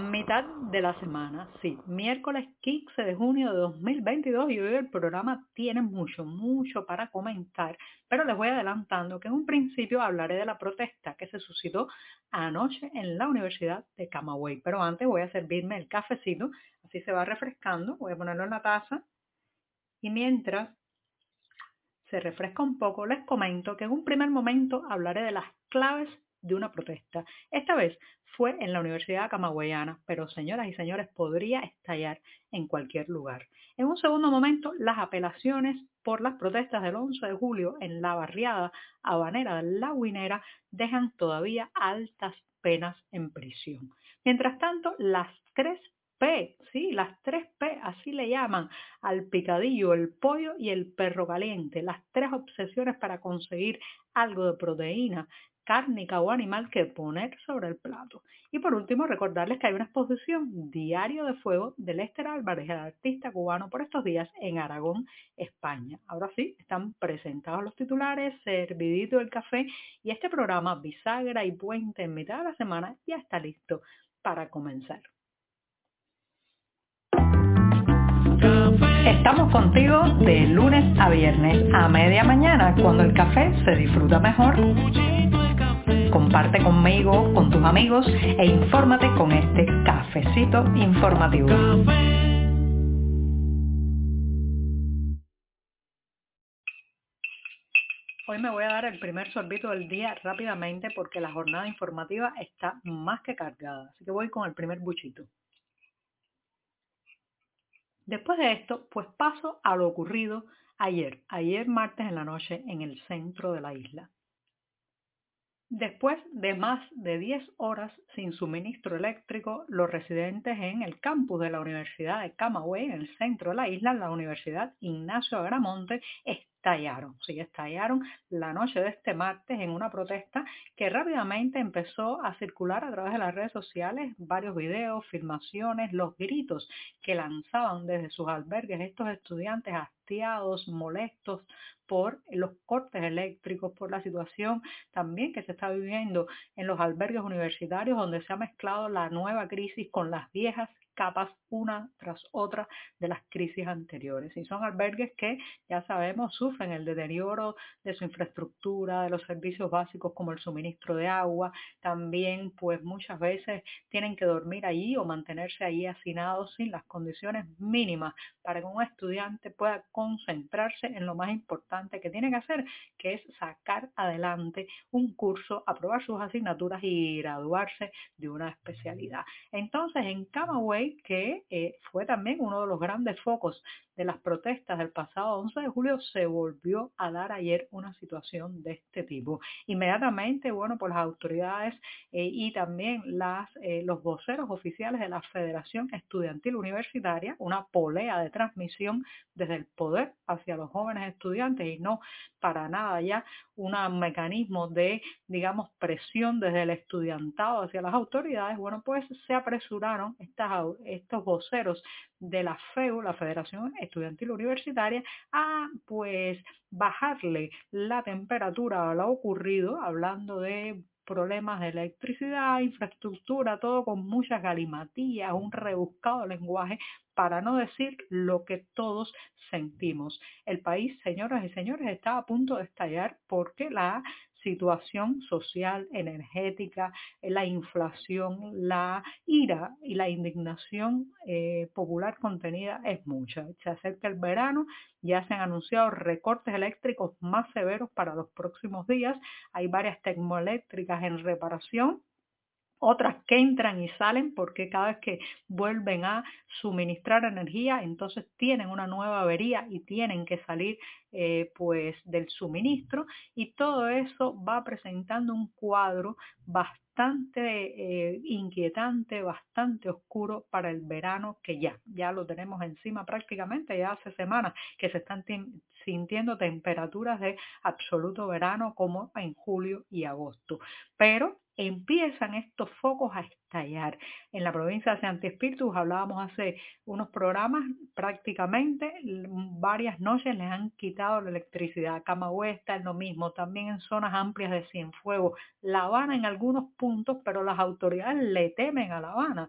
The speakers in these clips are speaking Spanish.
Mitad de la semana, sí, miércoles 15 de junio de 2022 y hoy el programa tiene mucho, mucho para comentar, pero les voy adelantando que en un principio hablaré de la protesta que se suscitó anoche en la Universidad de Camagüey, pero antes voy a servirme el cafecito, así se va refrescando, voy a ponerlo en la taza. Y mientras se refresca un poco, les comento que en un primer momento hablaré de las claves de una protesta. Esta vez fue en la Universidad Camagüeyana, pero señoras y señores, podría estallar en cualquier lugar. En un segundo momento, las apelaciones por las protestas del 11 de julio en la barriada habanera de La Guinera dejan todavía altas penas en prisión. Mientras tanto, las tres P, sí, las tres P, así le llaman al picadillo, el pollo y el perro caliente, las tres obsesiones para conseguir algo de proteína cárnica o animal que poner sobre el plato. Y por último, recordarles que hay una exposición Diario de Fuego de Lester Álvarez, el artista cubano, por estos días en Aragón, España. Ahora sí, están presentados los titulares, servidito el café y este programa Bisagra y Puente en mitad de la semana ya está listo para comenzar. Estamos contigo de lunes a viernes a media mañana cuando el café se disfruta mejor. Comparte conmigo, con tus amigos e infórmate con este cafecito informativo. Hoy me voy a dar el primer sorbito del día rápidamente porque la jornada informativa está más que cargada. Así que voy con el primer buchito. Después de esto, pues paso a lo ocurrido ayer, ayer martes en la noche en el centro de la isla. Después de más de 10 horas sin suministro eléctrico, los residentes en el campus de la Universidad de Camagüey, en el centro de la isla, la Universidad Ignacio Agramonte, estallaron, sí, estallaron la noche de este martes en una protesta que rápidamente empezó a circular a través de las redes sociales, varios videos, filmaciones, los gritos que lanzaban desde sus albergues estos estudiantes hastiados, molestos por los cortes eléctricos, por la situación también que se está viviendo en los albergues universitarios, donde se ha mezclado la nueva crisis con las viejas capas una tras otra de las crisis anteriores. Y son albergues que, ya sabemos, sufren el deterioro de su infraestructura, de los servicios básicos como el suministro de agua. También, pues muchas veces tienen que dormir allí o mantenerse allí hacinados sin las condiciones mínimas para que un estudiante pueda concentrarse en lo más importante que tiene que hacer, que es sacar adelante un curso, aprobar sus asignaturas y graduarse de una especialidad. Entonces, en Camagüey que eh, fue también uno de los grandes focos de las protestas del pasado 11 de julio, se volvió a dar ayer una situación de este tipo. Inmediatamente, bueno, por las autoridades eh, y también eh, los voceros oficiales de la Federación Estudiantil Universitaria, una polea de transmisión desde el poder hacia los jóvenes estudiantes y no para nada ya un mecanismo de, digamos, presión desde el estudiantado hacia las autoridades, bueno, pues se apresuraron estos voceros de la FEU, la Federación Estudiantil Universitaria, a pues bajarle la temperatura a lo ocurrido, hablando de problemas de electricidad, infraestructura, todo con muchas galimatías, un rebuscado lenguaje para no decir lo que todos sentimos. El país, señoras y señores, está a punto de estallar porque la situación social, energética, la inflación, la ira y la indignación eh, popular contenida es mucha. Se acerca el verano, ya se han anunciado recortes eléctricos más severos para los próximos días. Hay varias termoeléctricas en reparación otras que entran y salen porque cada vez que vuelven a suministrar energía, entonces tienen una nueva avería y tienen que salir eh, pues del suministro y todo eso va presentando un cuadro bastante eh, inquietante, bastante oscuro para el verano que ya, ya lo tenemos encima prácticamente, ya hace semanas que se están sintiendo temperaturas de absoluto verano como en julio y agosto. Pero empiezan estos focos a estallar. En la provincia de Santi Espíritus hablábamos hace unos programas, prácticamente varias noches les han quitado la electricidad. Camagüey está en lo mismo, también en zonas amplias de Cienfuegos. La Habana en algunos puntos, pero las autoridades le temen a La Habana.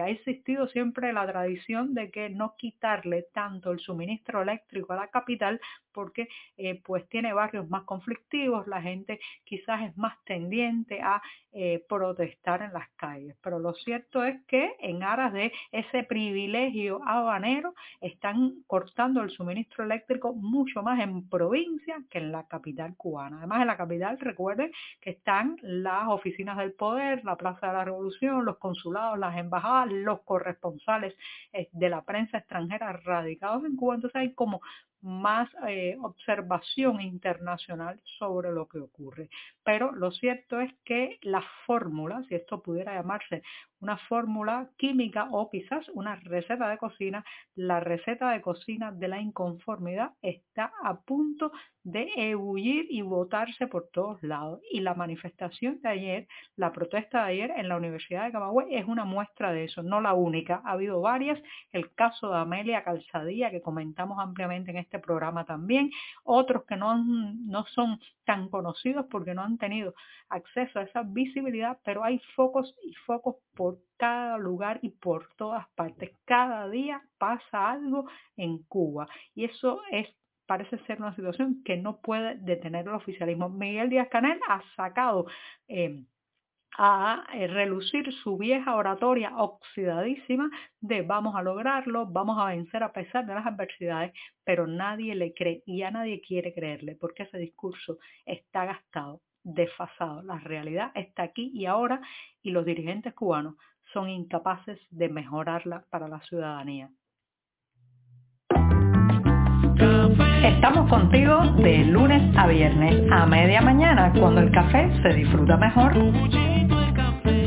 Ha existido siempre la tradición de que no quitarle tanto el suministro eléctrico a la capital porque eh, pues tiene barrios más conflictivos, la gente quizás es más tendiente a eh, protestar en las calles. Pero lo cierto es que en aras de ese privilegio habanero están cortando el suministro eléctrico mucho más en provincia que en la capital cubana. Además en la capital recuerden que están las oficinas del poder, la Plaza de la Revolución, los consulados, las embajadas, los corresponsales eh, de la prensa extranjera radicados en Cuba. Entonces hay como más eh, observación internacional sobre lo que ocurre. Pero lo cierto es que la fórmula, si esto pudiera llamarse una fórmula química o quizás una receta de cocina, la receta de cocina de la inconformidad está a punto de ebullir y botarse por todos lados. Y la manifestación de ayer, la protesta de ayer en la Universidad de Camagüey es una muestra de eso, no la única. Ha habido varias, el caso de Amelia Calzadilla que comentamos ampliamente en este programa también, otros que no, no son tan conocidos porque no han tenido acceso a esa visibilidad, pero hay focos y focos por cada lugar y por todas partes. Cada día pasa algo en Cuba y eso es parece ser una situación que no puede detener el oficialismo. Miguel Díaz Canel ha sacado eh, a relucir su vieja oratoria oxidadísima de vamos a lograrlo, vamos a vencer a pesar de las adversidades, pero nadie le cree y ya nadie quiere creerle porque ese discurso está gastado, desfasado. La realidad está aquí y ahora y los dirigentes cubanos son incapaces de mejorarla para la ciudadanía. Estamos contigo de lunes a viernes a media mañana cuando el café se disfruta mejor.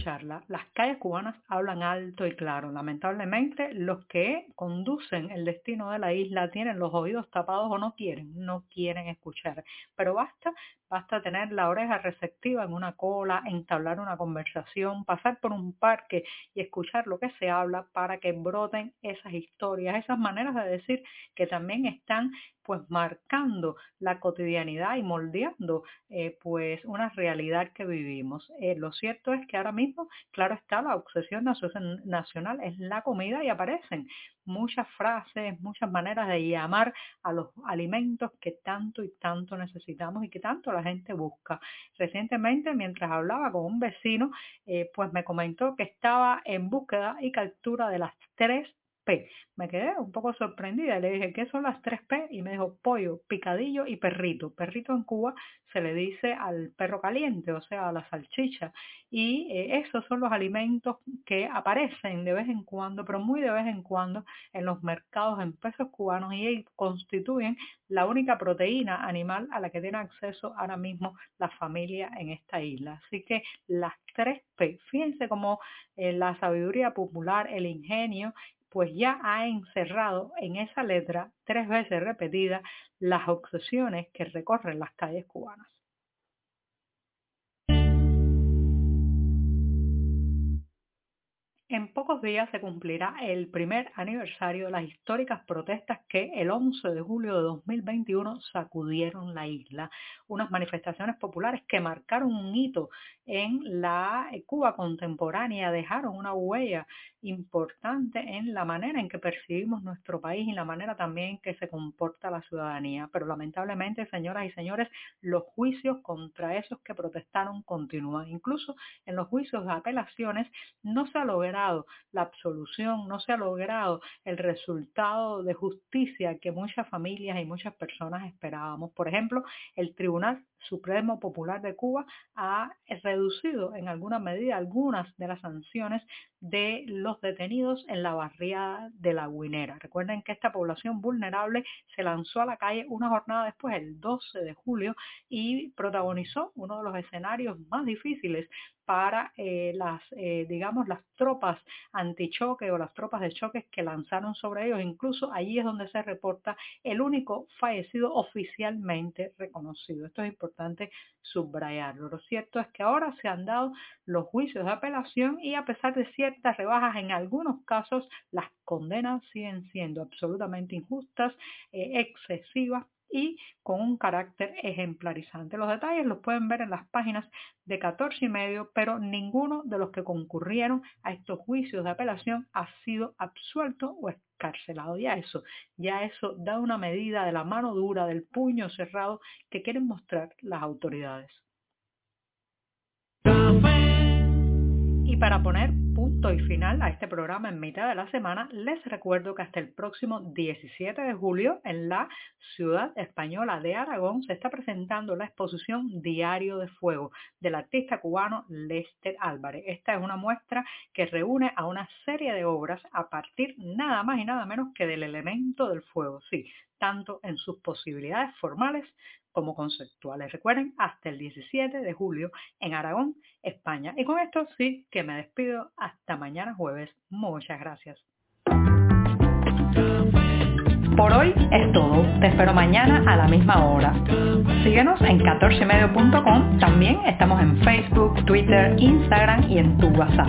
Escucharla. Las calles cubanas hablan alto y claro. Lamentablemente, los que conducen el destino de la isla tienen los oídos tapados o no quieren, no quieren escuchar. Pero basta Basta tener la oreja receptiva en una cola, entablar una conversación, pasar por un parque y escuchar lo que se habla para que broten esas historias, esas maneras de decir que también están pues marcando la cotidianidad y moldeando eh, pues una realidad que vivimos. Eh, lo cierto es que ahora mismo, claro está, la obsesión nacional es la comida y aparecen muchas frases, muchas maneras de llamar a los alimentos que tanto y tanto necesitamos y que tanto la gente busca. Recientemente, mientras hablaba con un vecino, eh, pues me comentó que estaba en búsqueda y captura de las tres Me quedé un poco sorprendida. Le dije, ¿qué son las tres P? Y me dijo, pollo, picadillo y perrito. Perrito en Cuba se le dice al perro caliente, o sea, a la salchicha. Y eh, esos son los alimentos que aparecen de vez en cuando, pero muy de vez en cuando, en los mercados en pesos cubanos y constituyen la única proteína animal a la que tiene acceso ahora mismo la familia en esta isla. Así que las tres P, fíjense cómo eh, la sabiduría popular, el ingenio pues ya ha encerrado en esa letra tres veces repetida las obsesiones que recorren las calles cubanas. En pocos días se cumplirá el primer aniversario de las históricas protestas que el 11 de julio de 2021 sacudieron la isla. Unas manifestaciones populares que marcaron un hito en la Cuba contemporánea, dejaron una huella importante en la manera en que percibimos nuestro país y la manera también que se comporta la ciudadanía. Pero lamentablemente, señoras y señores, los juicios contra esos que protestaron continúan. Incluso en los juicios de apelaciones no se ha logrado la absolución, no se ha logrado el resultado de justicia que muchas familias y muchas personas esperábamos. Por ejemplo, el Tribunal Supremo Popular de Cuba ha reducido en alguna medida algunas de las sanciones de los detenidos en la barriada de la Guinera. Recuerden que esta población vulnerable se lanzó a la calle una jornada después, el 12 de julio, y protagonizó uno de los escenarios más difíciles para eh, las, eh, digamos, las tropas antichoque o las tropas de choques que lanzaron sobre ellos. Incluso allí es donde se reporta el único fallecido oficialmente reconocido. Esto es importante subrayarlo. Lo cierto es que ahora se han dado los juicios de apelación y a pesar de ciertas rebajas en algunos casos, las condenas siguen siendo absolutamente injustas, eh, excesivas y con un carácter ejemplarizante. Los detalles los pueden ver en las páginas de 14 y medio, pero ninguno de los que concurrieron a estos juicios de apelación ha sido absuelto o escarcelado. Ya eso, ya eso da una medida de la mano dura, del puño cerrado que quieren mostrar las autoridades. Y para poner punto y final a este programa en mitad de la semana, les recuerdo que hasta el próximo 17 de julio en la ciudad española de Aragón se está presentando la exposición Diario de Fuego del artista cubano Lester Álvarez. Esta es una muestra que reúne a una serie de obras a partir nada más y nada menos que del elemento del fuego, sí, tanto en sus posibilidades formales como conceptuales. Recuerden, hasta el 17 de julio en Aragón, España. Y con esto sí que me despido hasta mañana jueves. Muchas gracias. Por hoy es todo. Te espero mañana a la misma hora. Síguenos en 14medio.com. También estamos en Facebook, Twitter, Instagram y en tu WhatsApp.